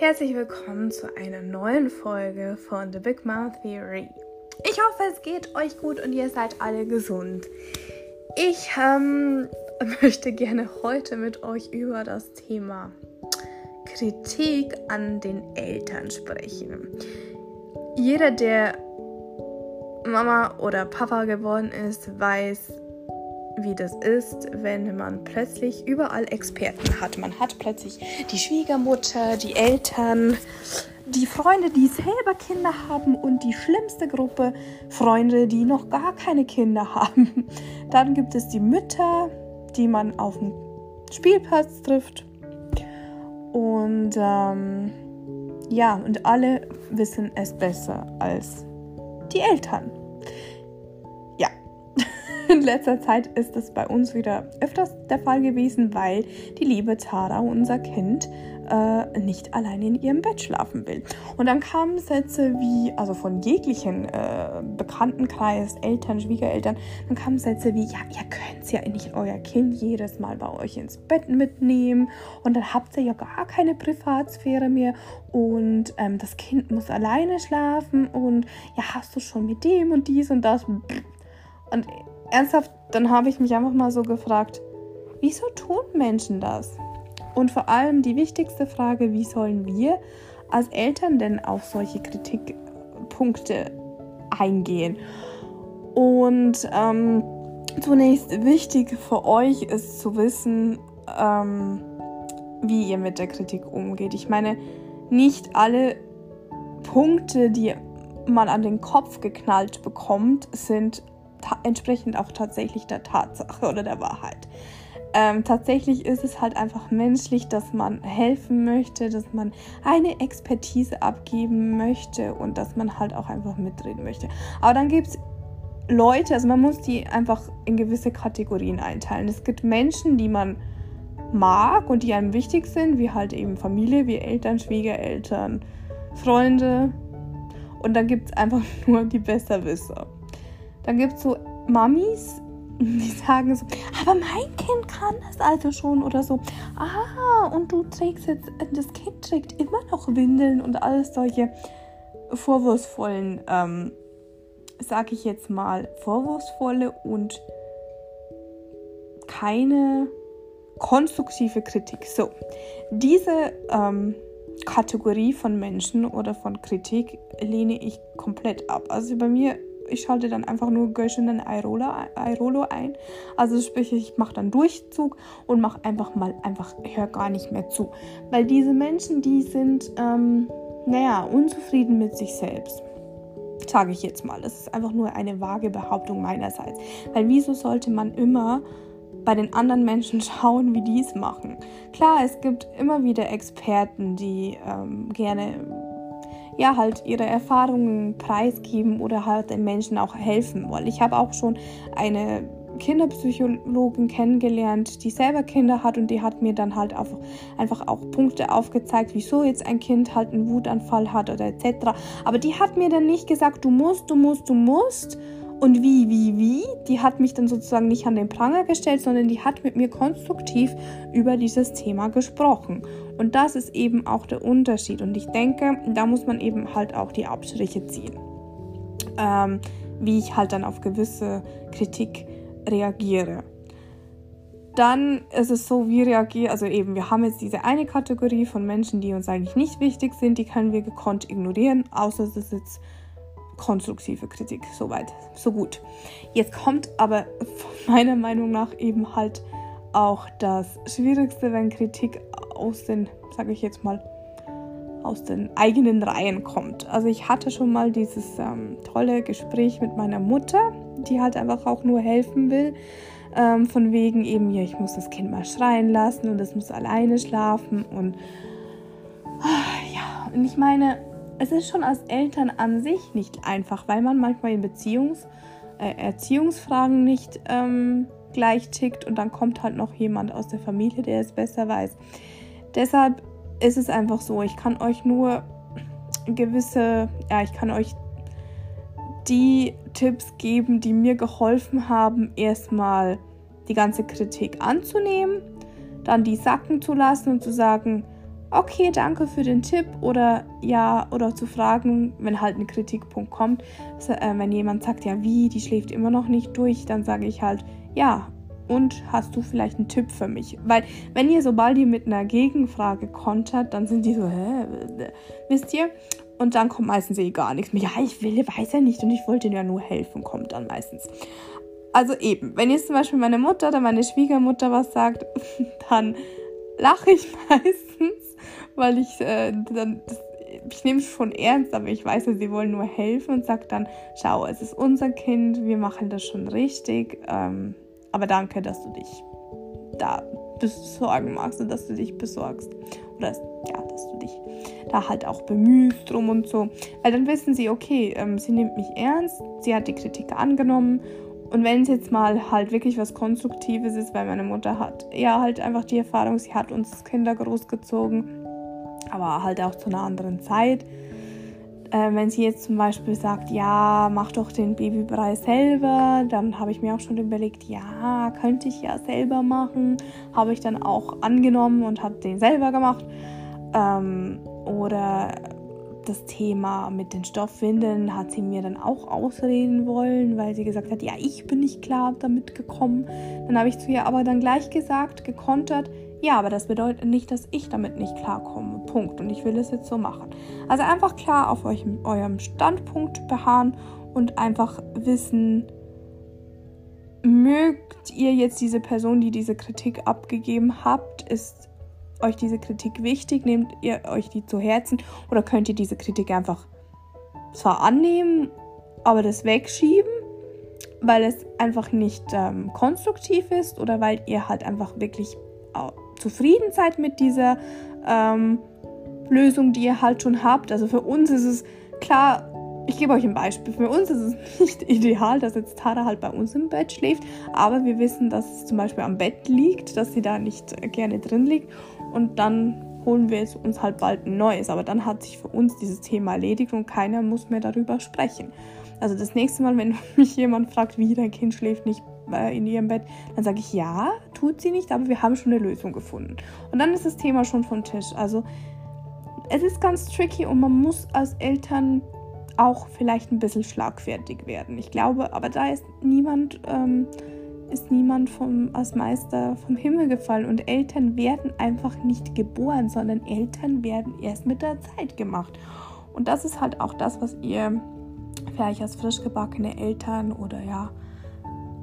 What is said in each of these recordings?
Herzlich willkommen zu einer neuen Folge von The Big Mouth Theory. Ich hoffe, es geht euch gut und ihr seid alle gesund. Ich ähm, möchte gerne heute mit euch über das Thema Kritik an den Eltern sprechen. Jeder, der Mama oder Papa geworden ist, weiß, wie das ist, wenn man plötzlich überall Experten hat. Man hat plötzlich die Schwiegermutter, die Eltern, die Freunde, die selber Kinder haben und die schlimmste Gruppe Freunde, die noch gar keine Kinder haben. Dann gibt es die Mütter, die man auf dem Spielplatz trifft. Und ähm, ja, und alle wissen es besser als die Eltern in letzter Zeit ist es bei uns wieder öfters der Fall gewesen, weil die liebe Tara, unser Kind, äh, nicht allein in ihrem Bett schlafen will. Und dann kamen Sätze wie, also von jeglichen äh, Bekanntenkreis, Eltern, Schwiegereltern, dann kamen Sätze wie, ja, ihr könnt ja nicht euer Kind jedes Mal bei euch ins Bett mitnehmen und dann habt ihr ja gar keine Privatsphäre mehr und ähm, das Kind muss alleine schlafen und ja, hast du schon mit dem und dies und das. Und ernsthaft, dann habe ich mich einfach mal so gefragt, wieso tun Menschen das? Und vor allem die wichtigste Frage, wie sollen wir als Eltern denn auf solche Kritikpunkte eingehen? Und ähm, zunächst wichtig für euch ist zu wissen, ähm, wie ihr mit der Kritik umgeht. Ich meine, nicht alle Punkte, die man an den Kopf geknallt bekommt, sind entsprechend auch tatsächlich der Tatsache oder der Wahrheit. Ähm, tatsächlich ist es halt einfach menschlich, dass man helfen möchte, dass man eine Expertise abgeben möchte und dass man halt auch einfach mitreden möchte. Aber dann gibt es Leute, also man muss die einfach in gewisse Kategorien einteilen. Es gibt Menschen, die man mag und die einem wichtig sind, wie halt eben Familie, wie Eltern, Schwiegereltern, Freunde. Und dann gibt es einfach nur die Besserwisser. Dann gibt es so Mamis, die sagen so, aber mein Kind kann das also schon oder so. Ah, und du trägst jetzt, das Kind trägt immer noch Windeln und alles solche vorwurfsvollen, ähm, sag ich jetzt mal, vorwurfsvolle und keine konstruktive Kritik. So, diese ähm, Kategorie von Menschen oder von Kritik lehne ich komplett ab. Also bei mir ich schalte dann einfach nur Göschenen Airolo ein. Also sprich, ich mache dann Durchzug und mache einfach mal, einfach, höre gar nicht mehr zu. Weil diese Menschen, die sind, ähm, naja, unzufrieden mit sich selbst. Sage ich jetzt mal. Das ist einfach nur eine vage Behauptung meinerseits. Weil wieso sollte man immer bei den anderen Menschen schauen, wie die es machen? Klar, es gibt immer wieder Experten, die ähm, gerne ja halt ihre Erfahrungen preisgeben oder halt den Menschen auch helfen wollen. Ich habe auch schon eine Kinderpsychologin kennengelernt, die selber Kinder hat und die hat mir dann halt auch einfach auch Punkte aufgezeigt, wieso jetzt ein Kind halt einen Wutanfall hat oder etc. Aber die hat mir dann nicht gesagt, du musst, du musst, du musst, und wie, wie, wie, die hat mich dann sozusagen nicht an den Pranger gestellt, sondern die hat mit mir konstruktiv über dieses Thema gesprochen. Und das ist eben auch der Unterschied. Und ich denke, da muss man eben halt auch die Abstriche ziehen. Ähm, wie ich halt dann auf gewisse Kritik reagiere. Dann ist es so, wie reagiere, also eben, wir haben jetzt diese eine Kategorie von Menschen, die uns eigentlich nicht wichtig sind, die können wir gekonnt ignorieren, außer es ist jetzt konstruktive Kritik. Soweit, so gut. Jetzt kommt aber meiner Meinung nach eben halt auch das Schwierigste, wenn Kritik aus den, sage ich jetzt mal, aus den eigenen Reihen kommt. Also ich hatte schon mal dieses ähm, tolle Gespräch mit meiner Mutter, die halt einfach auch nur helfen will. Ähm, von wegen eben, ja, ich muss das Kind mal schreien lassen und es muss alleine schlafen und ah, ja, und ich meine, es ist schon als Eltern an sich nicht einfach, weil man manchmal in Beziehungs-, äh, Erziehungsfragen nicht ähm, gleich tickt und dann kommt halt noch jemand aus der Familie, der es besser weiß. Deshalb ist es einfach so, ich kann euch nur gewisse, ja, ich kann euch die Tipps geben, die mir geholfen haben, erstmal die ganze Kritik anzunehmen, dann die sacken zu lassen und zu sagen, okay, danke für den Tipp oder ja, oder zu fragen, wenn halt ein Kritikpunkt kommt, äh, wenn jemand sagt, ja, wie, die schläft immer noch nicht durch, dann sage ich halt, ja, und hast du vielleicht einen Tipp für mich? Weil, wenn ihr sobald ihr mit einer Gegenfrage kontert, dann sind die so, hä, wisst ihr? Und dann kommt meistens eh gar nichts mehr. Ja, ich will, weiß ja nicht und ich wollte ja nur helfen, kommt dann meistens. Also eben, wenn jetzt zum Beispiel meine Mutter oder meine Schwiegermutter was sagt, dann lache ich meistens, weil ich äh, dann, das, ich nehme es schon ernst, aber ich weiß ja, sie wollen nur helfen und sage dann, schau, es ist unser Kind, wir machen das schon richtig, ähm, aber danke, dass du dich da besorgen magst und dass du dich besorgst. Oder ja, dass du dich da halt auch bemühst drum und so. Weil dann wissen sie, okay, ähm, sie nimmt mich ernst, sie hat die Kritik angenommen und wenn es jetzt mal halt wirklich was Konstruktives ist, weil meine Mutter hat ja halt einfach die Erfahrung, sie hat uns Kinder großgezogen, aber halt auch zu einer anderen Zeit. Äh, wenn sie jetzt zum Beispiel sagt, ja, mach doch den Babybrei selber, dann habe ich mir auch schon überlegt, ja, könnte ich ja selber machen. Habe ich dann auch angenommen und habe den selber gemacht. Ähm, oder das Thema mit den Stoffwindeln hat sie mir dann auch ausreden wollen, weil sie gesagt hat, ja, ich bin nicht klar damit gekommen. Dann habe ich zu ihr aber dann gleich gesagt, gekontert, ja, aber das bedeutet nicht, dass ich damit nicht klarkomme. Punkt. Und ich will es jetzt so machen. Also einfach klar auf euch, eurem Standpunkt beharren und einfach wissen, mögt ihr jetzt diese Person, die diese Kritik abgegeben habt, ist euch diese Kritik wichtig? Nehmt ihr euch die zu Herzen? Oder könnt ihr diese Kritik einfach zwar annehmen, aber das wegschieben, weil es einfach nicht ähm, konstruktiv ist oder weil ihr halt einfach wirklich zufrieden seid mit dieser ähm, Lösung, die ihr halt schon habt? Also für uns ist es klar, ich gebe euch ein Beispiel. Für uns ist es nicht ideal, dass jetzt Tara halt bei uns im Bett schläft, aber wir wissen, dass es zum Beispiel am Bett liegt, dass sie da nicht gerne drin liegt und dann holen wir uns halt bald ein neues. Aber dann hat sich für uns dieses Thema erledigt und keiner muss mehr darüber sprechen. Also das nächste Mal, wenn mich jemand fragt, wie dein Kind schläft nicht äh, in ihrem Bett, dann sage ich ja, tut sie nicht, aber wir haben schon eine Lösung gefunden. Und dann ist das Thema schon vom Tisch. Also es ist ganz tricky und man muss als Eltern auch vielleicht ein bisschen schlagfertig werden. Ich glaube, aber da ist niemand ähm, ist niemand vom, als Meister vom Himmel gefallen und Eltern werden einfach nicht geboren, sondern Eltern werden erst mit der Zeit gemacht. Und das ist halt auch das, was ihr vielleicht als frisch gebackene Eltern oder ja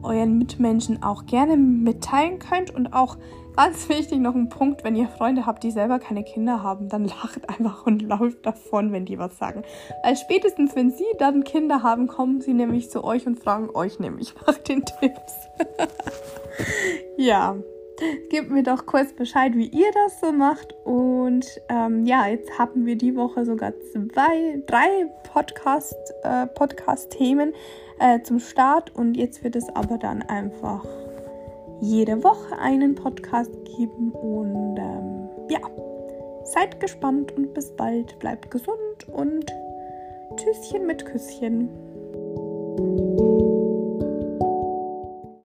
euren Mitmenschen auch gerne mitteilen könnt und auch Ganz wichtig noch ein Punkt, wenn ihr Freunde habt, die selber keine Kinder haben, dann lacht einfach und lauft davon, wenn die was sagen. Weil spätestens, wenn sie dann Kinder haben, kommen sie nämlich zu euch und fragen euch nämlich nach den Tipps. ja, gebt mir doch kurz Bescheid, wie ihr das so macht. Und ähm, ja, jetzt haben wir die Woche sogar zwei, drei Podcast, äh, Podcast-Themen äh, zum Start. Und jetzt wird es aber dann einfach jede Woche einen Podcast geben. Und ähm, ja, seid gespannt und bis bald. Bleibt gesund und Tschüsschen mit Küsschen.